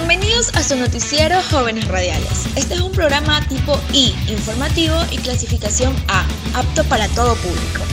Bienvenidos a su noticiero Jóvenes Radiales. Este es un programa tipo I, informativo y clasificación A, apto para todo público.